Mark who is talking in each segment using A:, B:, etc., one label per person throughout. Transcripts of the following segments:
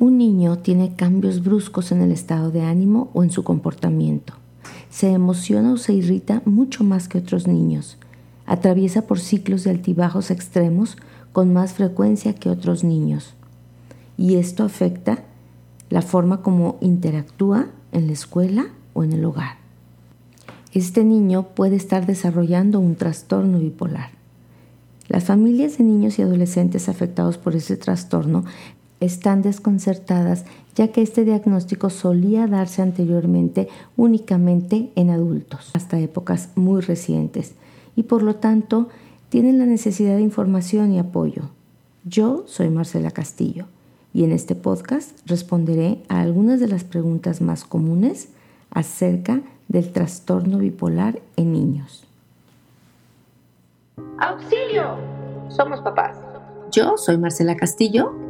A: Un niño tiene cambios bruscos en el estado de ánimo o en su comportamiento. Se emociona o se irrita mucho más que otros niños. Atraviesa por ciclos de altibajos extremos con más frecuencia que otros niños. Y esto afecta la forma como interactúa en la escuela o en el hogar. Este niño puede estar desarrollando un trastorno bipolar. Las familias de niños y adolescentes afectados por ese trastorno están desconcertadas ya que este diagnóstico solía darse anteriormente únicamente en adultos, hasta épocas muy recientes, y por lo tanto tienen la necesidad de información y apoyo. Yo soy Marcela Castillo y en este podcast responderé a algunas de las preguntas más comunes acerca del trastorno bipolar en niños.
B: ¡Auxilio! Somos papás.
A: Yo soy Marcela Castillo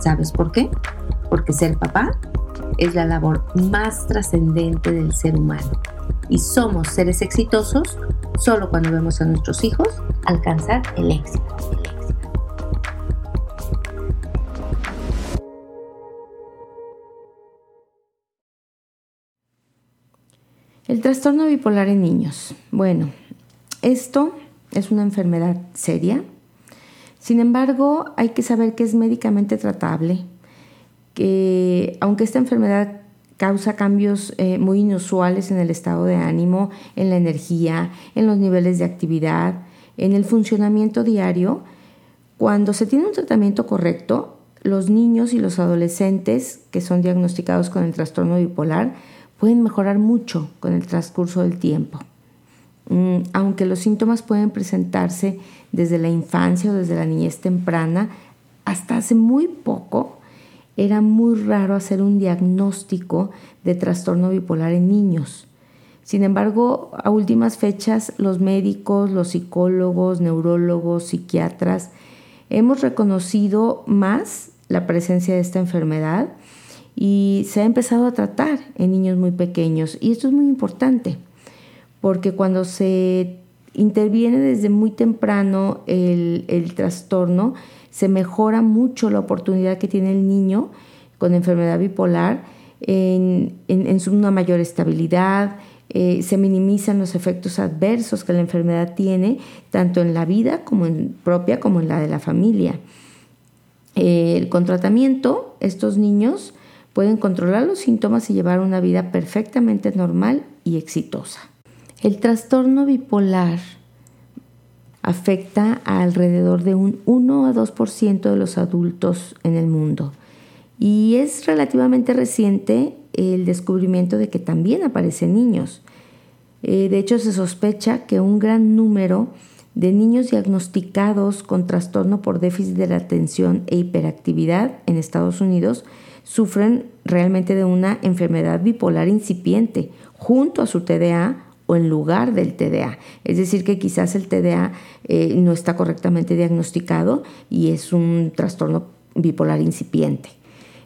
A: ¿Sabes por qué? Porque ser papá es la labor más trascendente del ser humano. Y somos seres exitosos solo cuando vemos a nuestros hijos alcanzar el éxito. El trastorno bipolar en niños. Bueno, esto es una enfermedad seria. Sin embargo, hay que saber que es médicamente tratable, que aunque esta enfermedad causa cambios eh, muy inusuales en el estado de ánimo, en la energía, en los niveles de actividad, en el funcionamiento diario, cuando se tiene un tratamiento correcto, los niños y los adolescentes que son diagnosticados con el trastorno bipolar pueden mejorar mucho con el transcurso del tiempo. Mm, aunque los síntomas pueden presentarse desde la infancia o desde la niñez temprana, hasta hace muy poco era muy raro hacer un diagnóstico de trastorno bipolar en niños. Sin embargo, a últimas fechas, los médicos, los psicólogos, neurólogos, psiquiatras, hemos reconocido más la presencia de esta enfermedad y se ha empezado a tratar en niños muy pequeños. Y esto es muy importante, porque cuando se interviene desde muy temprano el, trastorno, se mejora mucho la oportunidad que tiene el niño con enfermedad bipolar en, una mayor estabilidad, eh, se minimizan los efectos adversos que la enfermedad tiene, tanto en la vida como en propia como en la de la familia. Eh, con tratamiento, estos niños pueden controlar los síntomas y llevar una vida perfectamente normal y exitosa. El trastorno bipolar afecta a alrededor de un 1 a 2% de los adultos en el mundo y es relativamente reciente el descubrimiento de que también aparecen niños. Eh, de hecho, se sospecha que un gran número de niños diagnosticados con trastorno por déficit de la atención e hiperactividad en Estados Unidos sufren realmente de una enfermedad bipolar incipiente junto a su TDA o en lugar del TDA. Es decir, que quizás el TDA eh, no está correctamente diagnosticado y es un trastorno bipolar incipiente.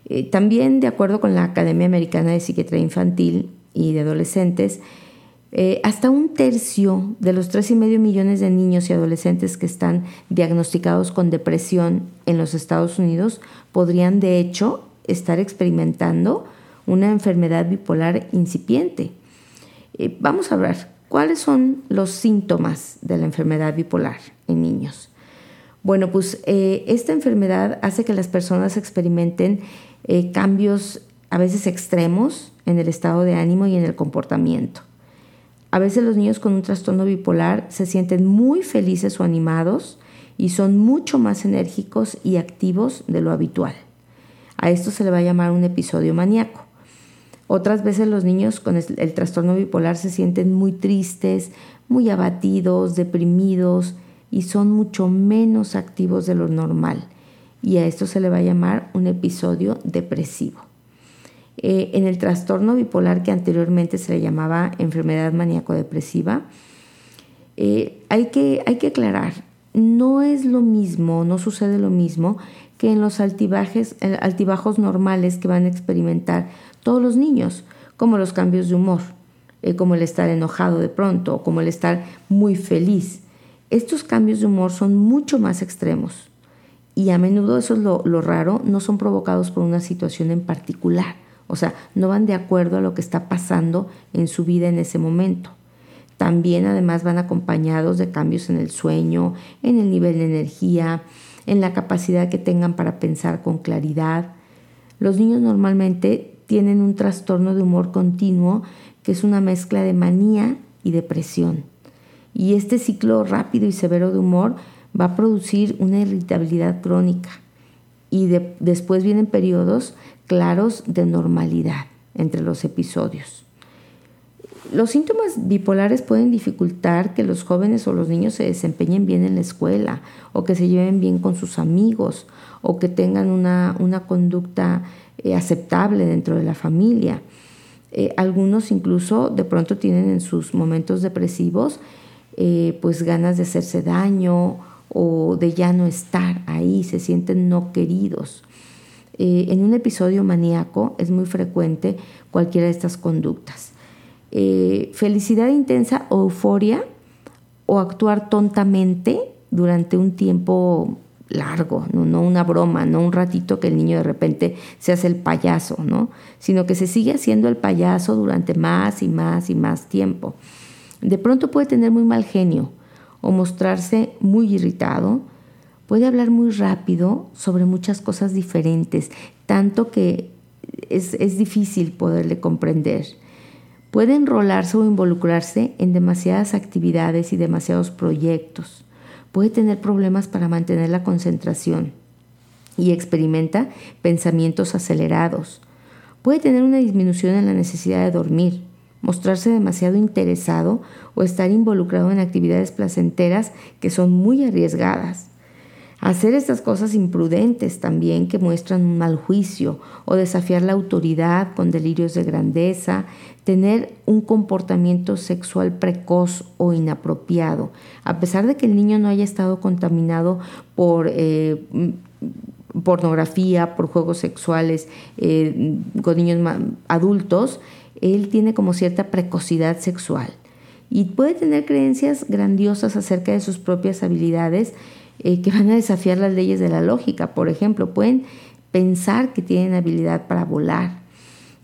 A: Eh, también, de acuerdo con la Academia Americana de Psiquiatría Infantil y de Adolescentes, eh, hasta un tercio de los 3,5 millones de niños y adolescentes que están diagnosticados con depresión en los Estados Unidos podrían, de hecho, estar experimentando una enfermedad bipolar incipiente. Eh, vamos a ver cuáles son los síntomas de la enfermedad bipolar en niños. Bueno, pues eh, esta enfermedad hace que las personas experimenten eh, cambios a veces extremos en el estado de ánimo y en el comportamiento. A veces los niños con un trastorno bipolar se sienten muy felices o animados y son mucho más enérgicos y activos de lo habitual. A esto se le va a llamar un episodio maníaco. Otras veces los niños con el, trastorno bipolar se sienten muy tristes, muy abatidos, deprimidos y son mucho menos activos de lo normal. Y a esto se le va a llamar un episodio depresivo. Eh, en el trastorno bipolar que anteriormente se le llamaba enfermedad maníaco-depresiva, eh, hay, que, hay que aclarar, no es lo mismo, no sucede lo mismo que en los altibajes, altibajos normales que van a experimentar todos los niños, como los cambios de humor, eh, como el estar enojado de pronto, o como el estar muy feliz. Estos cambios de humor son mucho más extremos y a menudo, eso es lo, lo raro, no son provocados por una situación en particular, o sea, no van de acuerdo a lo que está pasando en su vida en ese momento. También además van acompañados de cambios en el sueño, en el nivel de energía, en la capacidad que tengan para pensar con claridad. Los niños normalmente tienen un trastorno de humor continuo que es una mezcla de manía y depresión. Y este ciclo rápido y severo de humor va a producir una irritabilidad crónica y después vienen periodos claros de normalidad entre los episodios. Los síntomas bipolares pueden dificultar que los jóvenes o los niños se desempeñen bien en la escuela o que se lleven bien con sus amigos o que tengan una, conducta eh, aceptable dentro de la familia. Eh, algunos incluso de pronto tienen en sus momentos depresivos eh, pues ganas de hacerse daño o de ya no estar ahí, se sienten no queridos. en un episodio maníaco es muy frecuente cualquiera de estas conductas. Felicidad intensa o euforia o actuar tontamente durante un tiempo largo, ¿no? una broma, no un ratito que el niño de repente se hace el payaso, ¿no? sino que se sigue haciendo el payaso durante más y más y más tiempo. De pronto puede tener muy mal genio o mostrarse muy irritado, puede hablar muy rápido sobre muchas cosas diferentes, tanto que es, es difícil poderle comprender. Puede enrolarse o involucrarse en demasiadas actividades y demasiados proyectos. Puede tener problemas para mantener la concentración y experimenta pensamientos acelerados. Puede tener una disminución en la necesidad de dormir, mostrarse demasiado interesado o estar involucrado en actividades placenteras que son muy arriesgadas. Hacer estas cosas imprudentes también que muestran un mal juicio o desafiar la autoridad con delirios de grandeza, tener un comportamiento sexual precoz o inapropiado, a pesar de que el niño no haya estado contaminado por eh, pornografía, por juegos sexuales eh, con niños adultos, él tiene como cierta precocidad sexual. Y puede tener creencias grandiosas acerca de sus propias habilidades eh, que van a desafiar las leyes de la lógica. Por ejemplo, pueden pensar que tienen habilidad para volar,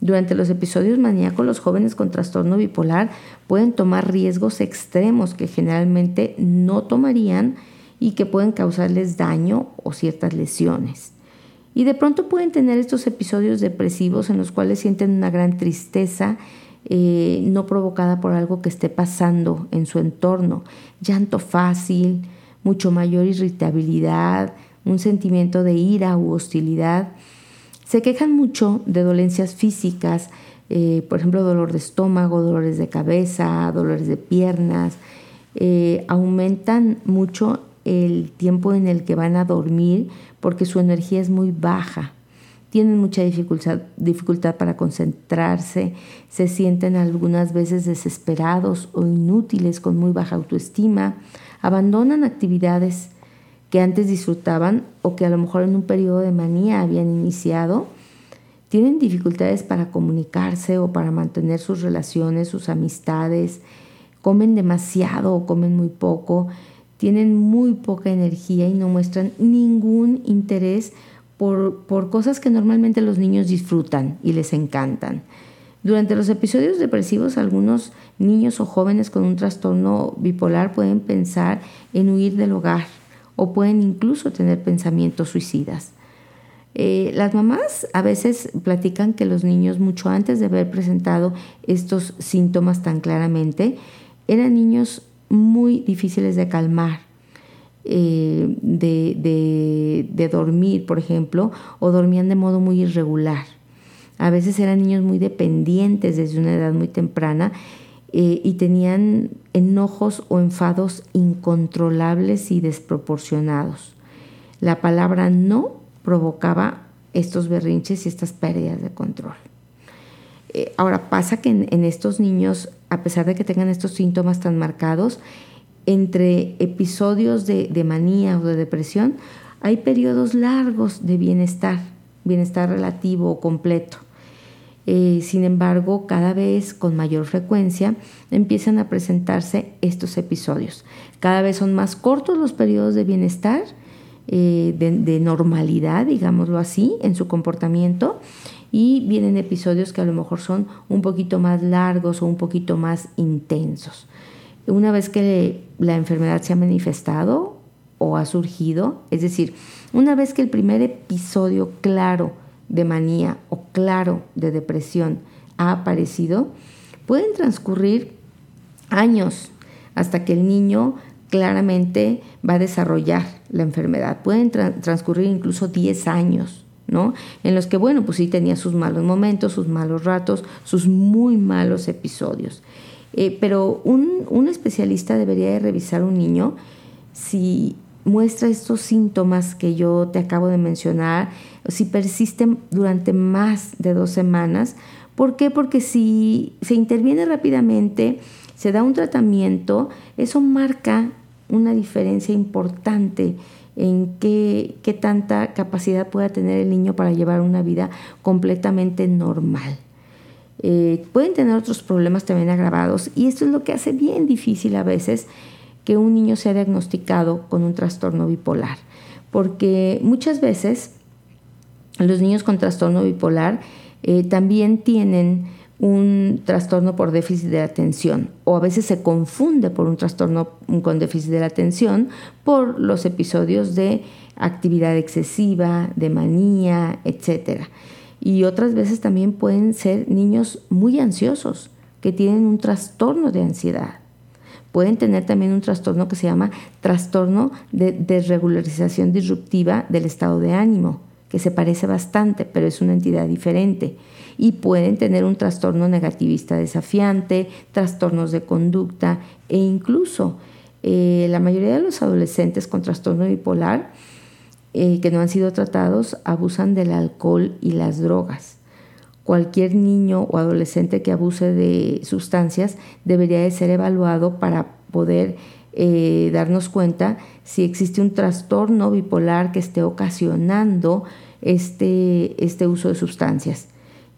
A: durante los episodios maníacos, los jóvenes con trastorno bipolar pueden tomar riesgos extremos que generalmente no tomarían y que pueden causarles daño o ciertas lesiones. Y de pronto pueden tener estos episodios depresivos en los cuales sienten una gran tristeza, eh, no provocada por algo que esté pasando en su entorno, llanto fácil, mucho mayor irritabilidad, un sentimiento de ira u hostilidad se quejan mucho de dolencias físicas, eh, por ejemplo, dolor de estómago, dolores de cabeza, dolores de piernas. Eh, aumentan mucho el tiempo en el que van a dormir porque su energía es muy baja. Tienen mucha dificultad, dificultad para concentrarse, se sienten algunas veces desesperados o inútiles con muy baja autoestima, abandonan actividades que antes disfrutaban o que a lo mejor en un periodo de manía habían iniciado, tienen dificultades para comunicarse o para mantener sus relaciones, sus amistades, comen demasiado o comen muy poco, tienen muy poca energía y no muestran ningún interés por, por cosas que normalmente los niños disfrutan y les encantan. Durante los episodios depresivos, algunos niños o jóvenes con un trastorno bipolar pueden pensar en huir del hogar o pueden incluso tener pensamientos suicidas. Eh, las mamás a veces platican que los niños mucho antes de haber presentado estos síntomas tan claramente, eran niños muy difíciles de calmar, eh, de, de dormir, por ejemplo, o dormían de modo muy irregular. A veces eran niños muy dependientes desde una edad muy temprana eh, y tenían enojos o enfados incontrolables y desproporcionados. La palabra no provocaba estos berrinches y estas pérdidas de control. Eh, ahora pasa que en, estos niños, a pesar de que tengan estos síntomas tan marcados, entre episodios de, de manía o de depresión, hay periodos largos de bienestar, bienestar relativo o completo. Eh, sin embargo, cada vez con mayor frecuencia empiezan a presentarse estos episodios. Cada vez son más cortos los periodos de bienestar, eh, de, normalidad, digámoslo así, en su comportamiento, y vienen episodios que a lo mejor son un poquito más largos o un poquito más intensos. Una vez que la enfermedad se ha manifestado o ha surgido, es decir, una vez que el primer episodio claro de manía o claro de depresión ha aparecido, pueden transcurrir años hasta que el niño claramente va a desarrollar la enfermedad. Pueden transcurrir incluso 10 años, ¿no? En los que, bueno, pues sí tenía sus malos momentos, sus malos ratos, sus muy malos episodios. Eh, pero un, un especialista debería de revisar un niño si muestra estos síntomas que yo te acabo de mencionar, si persisten durante más de dos semanas. ¿Por qué? Porque si se interviene rápidamente, se da un tratamiento, eso marca una diferencia importante en qué, tanta capacidad pueda tener el niño para llevar una vida completamente normal. Eh, pueden tener otros problemas también agravados y esto es lo que hace bien difícil a veces que un niño sea diagnosticado con un trastorno bipolar, porque muchas veces los niños con trastorno bipolar eh, también tienen un trastorno por déficit de atención o a veces se confunde por un trastorno con déficit de la atención por los episodios de actividad excesiva, de manía, etc. Y otras veces también pueden ser niños muy ansiosos que tienen un trastorno de ansiedad pueden tener también un trastorno que se llama trastorno de desregularización disruptiva del estado de ánimo, que se parece bastante, pero es una entidad diferente. Y pueden tener un trastorno negativista desafiante, trastornos de conducta e incluso eh, la mayoría de los adolescentes con trastorno bipolar eh, que no han sido tratados abusan del alcohol y las drogas cualquier niño o adolescente que abuse de sustancias debería de ser evaluado para poder eh, darnos cuenta si existe un trastorno bipolar que esté ocasionando este, este uso de sustancias.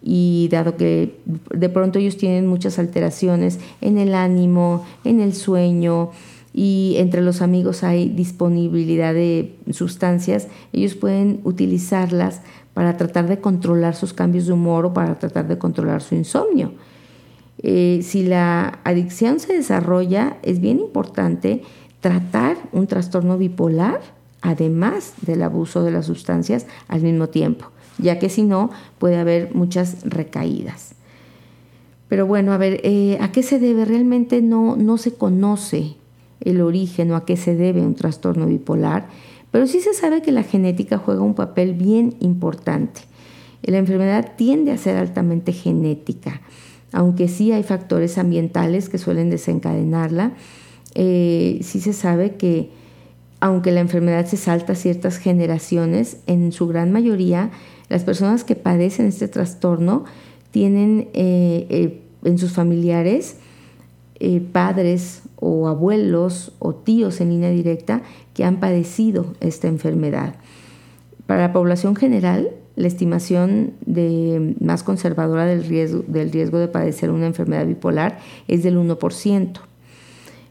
A: Y dado que de pronto ellos tienen muchas alteraciones en el ánimo, en el sueño, y entre los amigos hay disponibilidad de sustancias, ellos pueden utilizarlas para tratar de controlar sus cambios de humor o para tratar de controlar su insomnio. Eh, si la adicción se desarrolla, es bien importante tratar un trastorno bipolar, además del abuso de las sustancias, al mismo tiempo, ya que si no puede haber muchas recaídas. Pero bueno, a ver, eh, ¿a qué se debe? Realmente no, no se conoce el origen o a qué se debe un trastorno bipolar pero sí se sabe que la genética juega un papel bien importante. La enfermedad tiende a ser altamente genética, aunque sí hay factores ambientales que suelen desencadenarla. Eh, sí se sabe que aunque la enfermedad se salta a ciertas generaciones, en su gran mayoría las personas que padecen este trastorno tienen eh, eh, en sus familiares padres o abuelos o tíos en línea directa que han padecido esta enfermedad. Para la población general, la estimación más conservadora del riesgo, del riesgo de padecer una enfermedad bipolar es del 1%.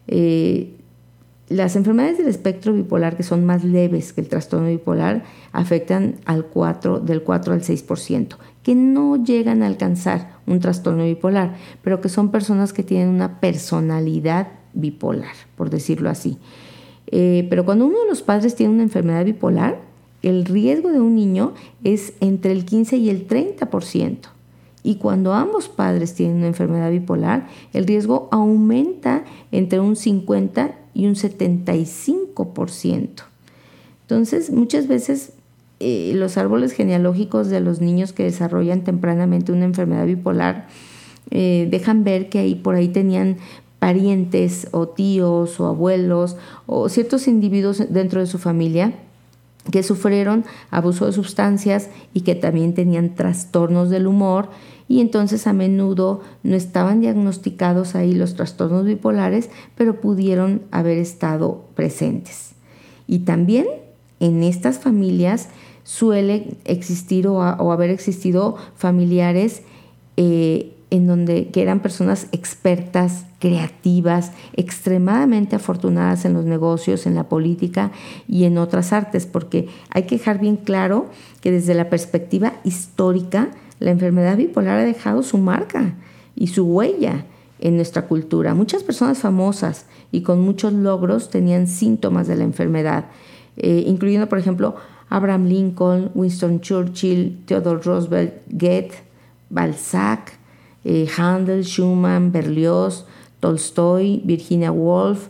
A: Eh, las enfermedades del espectro bipolar que son más leves que el trastorno bipolar afectan al 4, del 4 al 6%, que no llegan a alcanzar un trastorno bipolar, pero que son personas que tienen una personalidad bipolar, por decirlo así. Eh, pero cuando uno de los padres tiene una enfermedad bipolar, el riesgo de un niño es entre el 15 y el 30%. Y cuando ambos padres tienen una enfermedad bipolar, el riesgo aumenta entre un 50 y un 75%. Entonces, muchas veces eh, los árboles genealógicos de los niños que desarrollan tempranamente una enfermedad bipolar eh, dejan ver que ahí por ahí tenían parientes o tíos o abuelos o ciertos individuos dentro de su familia que sufrieron abuso de sustancias y que también tenían trastornos del humor y entonces a menudo no estaban diagnosticados ahí los trastornos bipolares, pero pudieron haber estado presentes. Y también en estas familias suele existir o, haber existido familiares eh, en donde que eran personas expertas, creativas, extremadamente afortunadas en los negocios, en la política y en otras artes, porque hay que dejar bien claro que desde la perspectiva histórica, la enfermedad bipolar ha dejado su marca y su huella en nuestra cultura. Muchas personas famosas y con muchos logros tenían síntomas de la enfermedad, eh, incluyendo, por ejemplo, Abraham Lincoln, Winston Churchill, Theodore Roosevelt, Goethe, Balzac, eh, Handel, Schumann, Berlioz, Tolstoy, Virginia Woolf,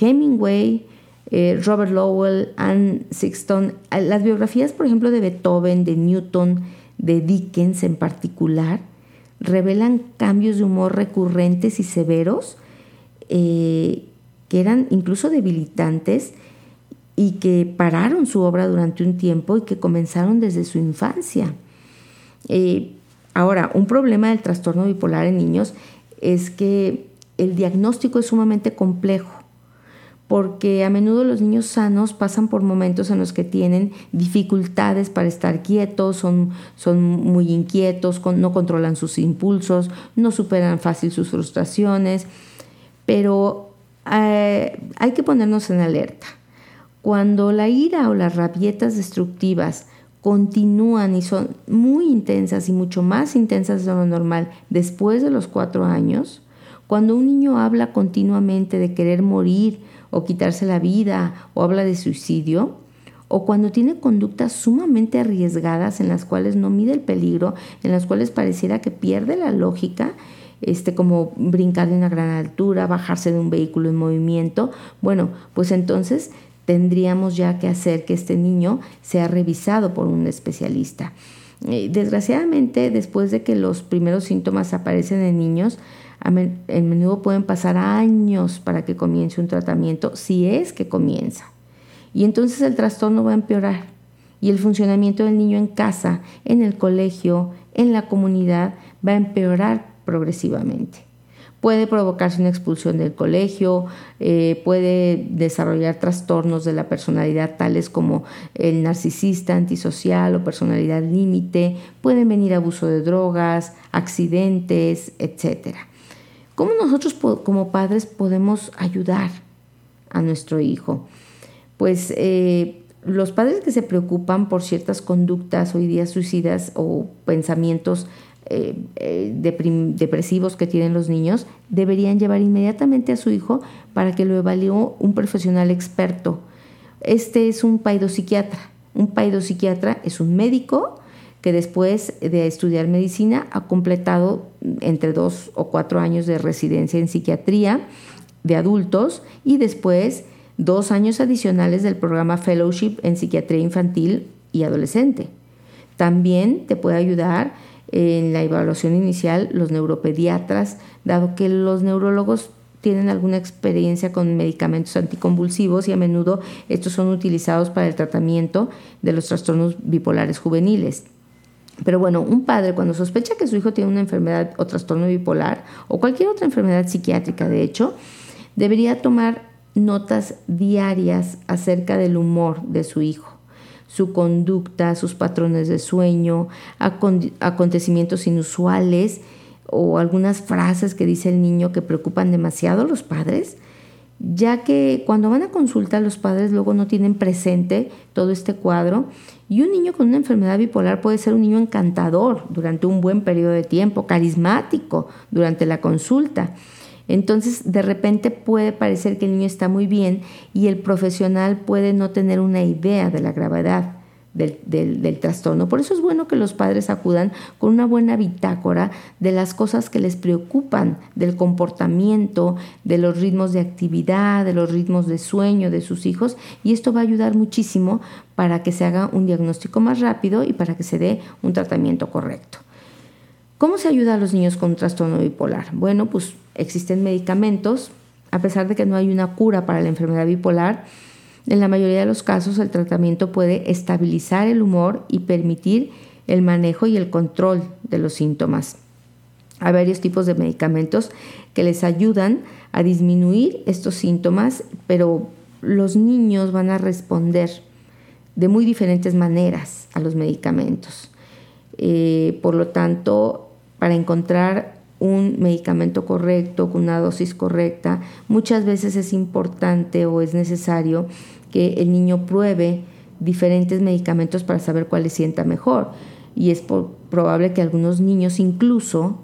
A: Hemingway, eh, Robert Lowell, Anne Sexton. Las biografías, por ejemplo, de Beethoven, de Newton, de Dickens en particular, revelan cambios de humor recurrentes y severos eh, que eran incluso debilitantes y que pararon su obra durante un tiempo y que comenzaron desde su infancia. Ahora, un problema del trastorno bipolar en niños es que el diagnóstico es sumamente complejo porque a menudo los niños sanos pasan por momentos en los que tienen dificultades para estar quietos, son, son muy inquietos, no controlan sus impulsos, no superan fácil sus frustraciones, pero eh, hay que ponernos en alerta. Cuando la ira o las rabietas destructivas continúan y son muy intensas y mucho más intensas de lo normal después de los cuatro años, cuando un niño habla continuamente de querer morir o quitarse la vida o habla de suicidio, o cuando tiene conductas sumamente arriesgadas en las cuales no mide el peligro, en las cuales pareciera que pierde la lógica, este, como brincar de una gran altura, bajarse de un vehículo en movimiento, bueno, pues entonces tendríamos ya que hacer que este niño sea revisado por un especialista. Eh, desgraciadamente, después de que los primeros síntomas aparecen en niños, en menudo pueden pasar años para que comience un tratamiento, si es que comienza. Y entonces el trastorno va a empeorar y el funcionamiento del niño en casa, en el colegio, en la comunidad, va a empeorar progresivamente. Puede provocarse una expulsión del colegio, eh, puede desarrollar trastornos de la personalidad tales como el narcisista, antisocial o personalidad límite, pueden venir abuso de drogas, accidentes, etc. ¿Cómo nosotros como padres podemos ayudar a nuestro hijo? Pues eh, los padres que se preocupan por ciertas conductas o ideas suicidas o pensamientos eh, eh, depresivos que tienen los niños, deberían llevar inmediatamente a su hijo para que lo evalúe un profesional experto. Este es un paidopsiquiatra. Un paidopsiquiatra es un médico que después de estudiar medicina ha completado entre dos o cuatro años de residencia en psiquiatría de adultos y después dos años adicionales del programa Fellowship en psiquiatría infantil y adolescente. También te puede ayudar en la evaluación inicial los neuropediatras, dado que los neurólogos tienen alguna experiencia con medicamentos anticonvulsivos y a menudo estos son utilizados para el tratamiento de los trastornos bipolares juveniles. Pero bueno, un padre cuando sospecha que su hijo tiene una enfermedad o trastorno bipolar o cualquier otra enfermedad psiquiátrica, de hecho, debería tomar notas diarias acerca del humor de su hijo su conducta, sus patrones de sueño, acontecimientos inusuales o algunas frases que dice el niño que preocupan demasiado a los padres, ya que cuando van a consulta los padres luego no tienen presente todo este cuadro. Y un niño con una enfermedad bipolar puede ser un niño encantador durante un buen periodo de tiempo, carismático durante la consulta. Entonces, de repente puede parecer que el niño está muy bien y el profesional puede no tener una idea de la gravedad del, trastorno. Por eso es bueno que los padres acudan con una buena bitácora de las cosas que les preocupan, del comportamiento, de los ritmos de actividad, de los ritmos de sueño de sus hijos y esto va a ayudar muchísimo para que se haga un diagnóstico más rápido y para que se dé un tratamiento correcto. ¿Cómo se ayuda a los niños con trastorno bipolar? Bueno, pues existen medicamentos, a pesar de que no hay una cura para la enfermedad bipolar, en la mayoría de los casos el tratamiento puede estabilizar el humor y permitir el manejo y el control de los síntomas. Hay varios tipos de medicamentos que les ayudan a disminuir estos síntomas, pero los niños van a responder de muy diferentes maneras a los medicamentos. Eh, por lo tanto, para encontrar un medicamento correcto, con una dosis correcta, muchas veces es importante o es necesario que el niño pruebe diferentes medicamentos para saber cuál le sienta mejor. Y es probable que algunos niños incluso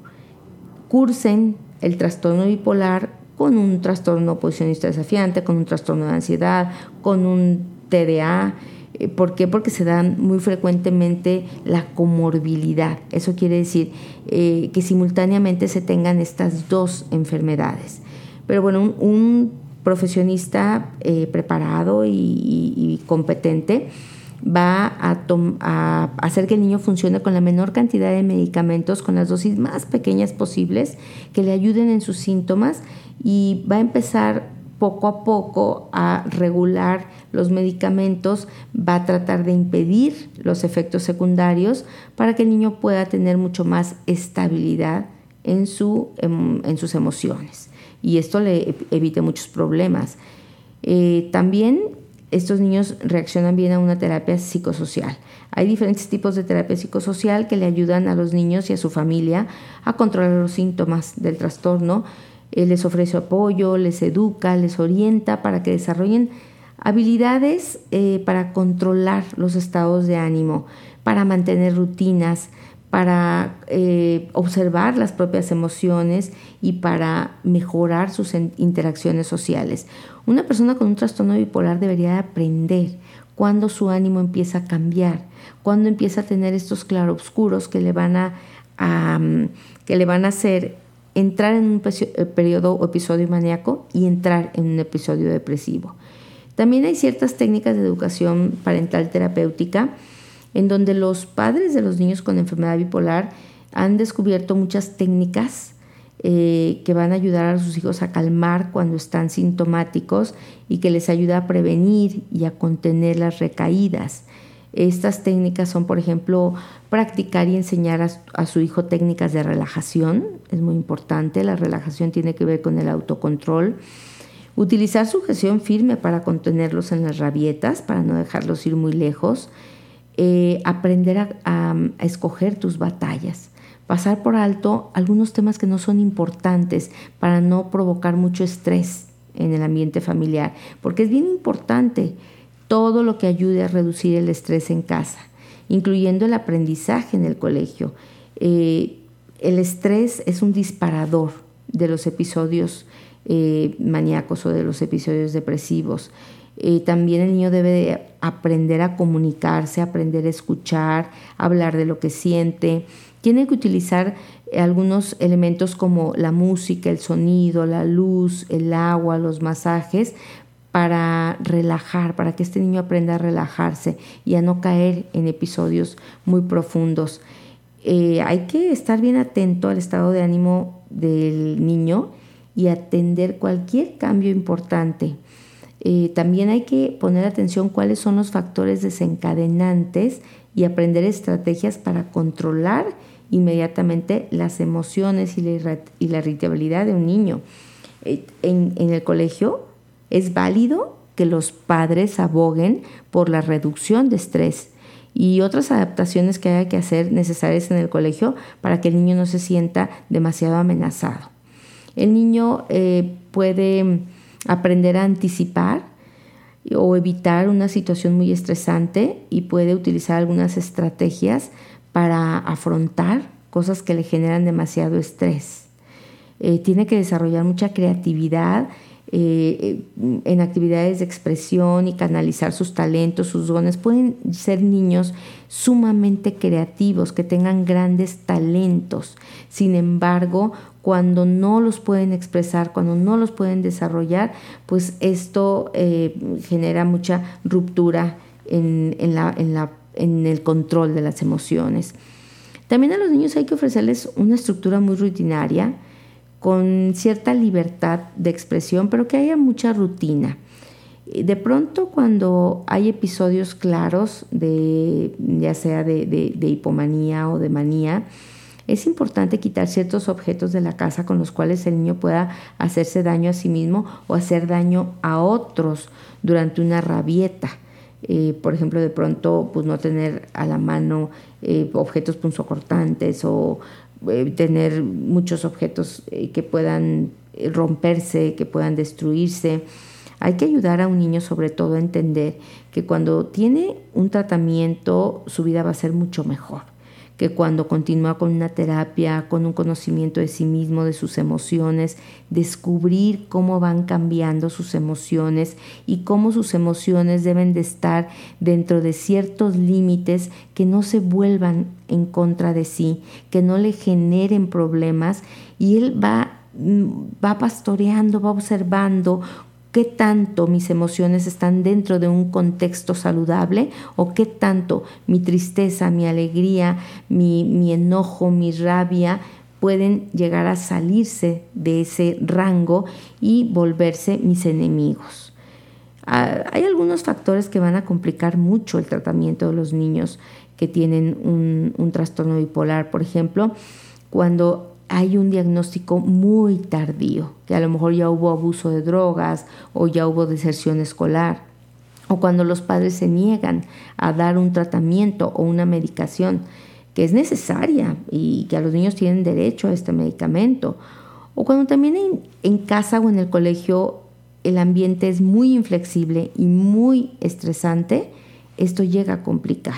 A: cursen el trastorno bipolar con un trastorno oposicionista desafiante, con un trastorno de ansiedad, con un TDA. Eh, ¿Por qué? Porque se dan muy frecuentemente la comorbilidad. Eso quiere decir eh, que simultáneamente se tengan estas dos enfermedades. Pero bueno, un, profesionista eh, preparado y competente va a, hacer que el niño funcione con la menor cantidad de medicamentos, con las dosis más pequeñas posibles, que le ayuden en sus síntomas y va a empezar poco a poco a regular los medicamentos, va a tratar de impedir los efectos secundarios para que el niño pueda tener mucho más estabilidad en, su, em, en, sus emociones y esto le evite muchos problemas. Eh, también estos niños reaccionan bien a una terapia psicosocial. Hay diferentes tipos de terapia psicosocial que le ayudan a los niños y a su familia a controlar los síntomas del trastorno. Les ofrece apoyo, les educa, les orienta para que desarrollen habilidades eh, para controlar los estados de ánimo, para mantener rutinas, para eh, observar las propias emociones y para mejorar sus interacciones sociales. Una persona con un trastorno bipolar debería aprender cuando su ánimo empieza a cambiar, cuando empieza a tener estos claroscuros que le van a, que le van a hacer entrar en un eh, periodo o episodio maníaco y entrar en un episodio depresivo. También hay ciertas técnicas de educación parental terapéutica en donde los padres de los niños con enfermedad bipolar han descubierto muchas técnicas eh, que van a ayudar a sus hijos a calmar cuando están sintomáticos y que les ayuda a prevenir y a contener las recaídas. Estas técnicas son, por ejemplo, practicar y enseñar a, a, su hijo técnicas de relajación, es muy importante, la relajación tiene que ver con el autocontrol, utilizar sujeción firme para contenerlos en las rabietas, para no dejarlos ir muy lejos, eh, aprender a, escoger tus batallas, pasar por alto algunos temas que no son importantes para no provocar mucho estrés en el ambiente familiar, porque es bien importante todo lo que ayude a reducir el estrés en casa, incluyendo el aprendizaje en el colegio. Eh, el estrés es un disparador de los episodios eh, maníacos o de los episodios depresivos. Eh, también el niño debe aprender a comunicarse, aprender a escuchar, hablar de lo que siente. Tiene que utilizar algunos elementos como la música, el sonido, la luz, el agua, los masajes para relajar, para que este niño aprenda a relajarse y a no caer en episodios muy profundos. Eh, hay que estar bien atento al estado de ánimo del niño y atender cualquier cambio importante. Eh, también hay que poner atención cuáles son los factores desencadenantes y aprender estrategias para controlar inmediatamente las emociones y la, irritabilidad de un niño. Eh, en, en el colegio es válido que los padres aboguen por la reducción de estrés y otras adaptaciones que haya que hacer necesarias en el colegio para que el niño no se sienta demasiado amenazado. El niño eh, puede aprender a anticipar o evitar una situación muy estresante y puede utilizar algunas estrategias para afrontar cosas que le generan demasiado estrés. Eh, tiene que desarrollar mucha creatividad eh, en actividades de expresión y canalizar sus talentos, sus dones. Pueden ser niños sumamente creativos, que tengan grandes talentos. Sin embargo, cuando no los pueden expresar, cuando no los pueden desarrollar, pues esto eh, genera mucha ruptura en, en el control de las emociones. También a los niños hay que ofrecerles una estructura muy rutinaria, con cierta libertad de expresión, pero que haya mucha rutina. De pronto cuando hay episodios claros de ya sea de, hipomanía o de manía, es importante quitar ciertos objetos de la casa con los cuales el niño pueda hacerse daño a sí mismo o hacer daño a otros durante una rabieta. Eh, por ejemplo, de pronto, pues no tener a la mano eh, objetos punzocortantes o eh, tener muchos objetos que puedan romperse, que puedan destruirse. Hay que ayudar a un niño sobre todo a entender que cuando tiene un tratamiento su vida va a ser mucho mejor que cuando continúa con una terapia, con un conocimiento de sí mismo, de sus emociones, descubrir cómo van cambiando sus emociones y cómo sus emociones deben de estar dentro de ciertos límites que no se vuelvan en contra de sí, que no le generen problemas. Y él va va pastoreando, va observando qué tanto mis emociones están dentro de un contexto saludable o qué tanto mi tristeza, mi alegría, mi, enojo, mi rabia pueden llegar a salirse de ese rango y volverse mis enemigos. Ah, hay algunos factores que van a complicar mucho el tratamiento de los niños que tienen un, un trastorno bipolar. Por ejemplo, cuando hay un diagnóstico muy tardío, que a lo mejor ya hubo abuso de drogas o ya hubo deserción escolar, o cuando los padres se niegan a dar un tratamiento o una medicación que es necesaria y que a los niños tienen derecho a este medicamento, o cuando también en, en casa o en el colegio el ambiente es muy inflexible y muy estresante, esto llega a complicar.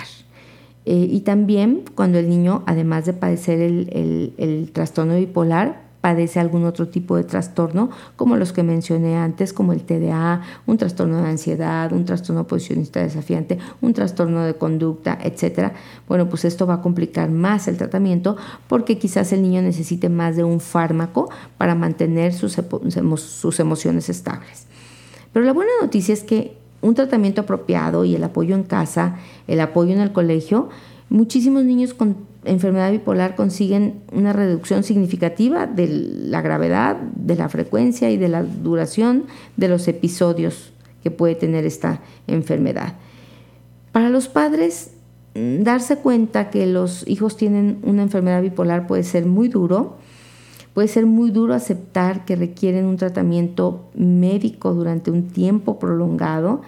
A: Eh, y también cuando el niño, además de padecer el, trastorno bipolar, padece algún otro tipo de trastorno, como los que mencioné antes, como el TDA, un trastorno de ansiedad, un trastorno posicionista desafiante, un trastorno de conducta, etc. Bueno, pues esto va a complicar más el tratamiento porque quizás el niño necesite más de un fármaco para mantener sus, sus emociones estables. Pero la buena noticia es que un tratamiento apropiado y el apoyo en casa, el apoyo en el colegio, muchísimos niños con enfermedad bipolar consiguen una reducción significativa de la gravedad, de la frecuencia y de la duración de los episodios que puede tener esta enfermedad. Para los padres, mm, darse cuenta que los hijos tienen una enfermedad bipolar puede ser muy duro, Puede ser muy duro aceptar que requieren un tratamiento médico durante un tiempo prolongado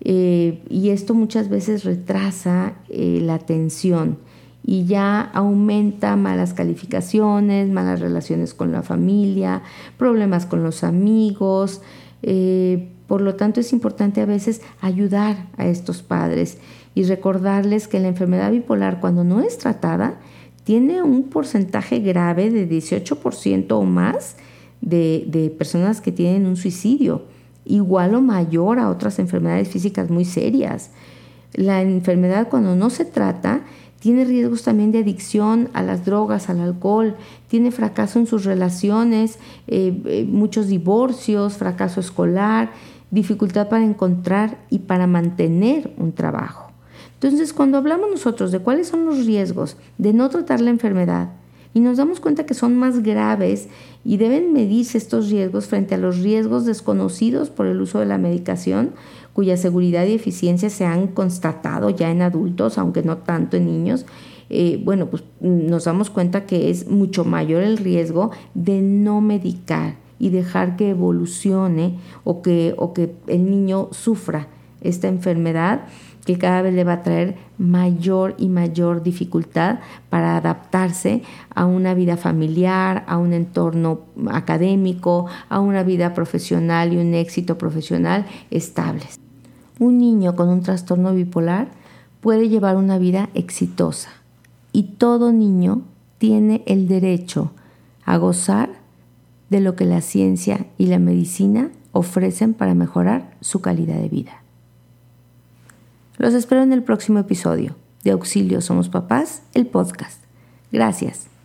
A: eh, y esto muchas veces retrasa eh, la atención y ya aumenta malas calificaciones, malas relaciones con la familia, problemas con los amigos. Eh, por lo tanto, es importante a veces ayudar a estos padres y recordarles que la enfermedad bipolar, cuando no es tratada, tiene un porcentaje grave de 18% o más de, personas que tienen un suicidio, igual o mayor a otras enfermedades físicas muy serias. La enfermedad cuando no se trata tiene riesgos también de adicción a las drogas, al alcohol, tiene fracaso en sus relaciones, eh, eh, muchos divorcios, fracaso escolar, dificultad para encontrar y para mantener un trabajo. Entonces, cuando hablamos nosotros de cuáles son los riesgos de no tratar la enfermedad y nos damos cuenta que son más graves y deben medirse estos riesgos frente a los riesgos desconocidos por el uso de la medicación, cuya seguridad y eficiencia se han constatado ya en adultos, aunque no tanto en niños, eh, bueno, pues nos damos cuenta que es mucho mayor el riesgo de no medicar y dejar que evolucione o que, o que el niño sufra esta enfermedad que cada vez le va a traer mayor y mayor dificultad para adaptarse a una vida familiar, a un entorno académico, a una vida profesional y un éxito profesional estables. Un niño con un trastorno bipolar puede llevar una vida exitosa y todo niño tiene el derecho a gozar de lo que la ciencia y la medicina ofrecen para mejorar su calidad de vida. Los espero en el próximo episodio de Auxilio Somos Papás, el podcast. Gracias.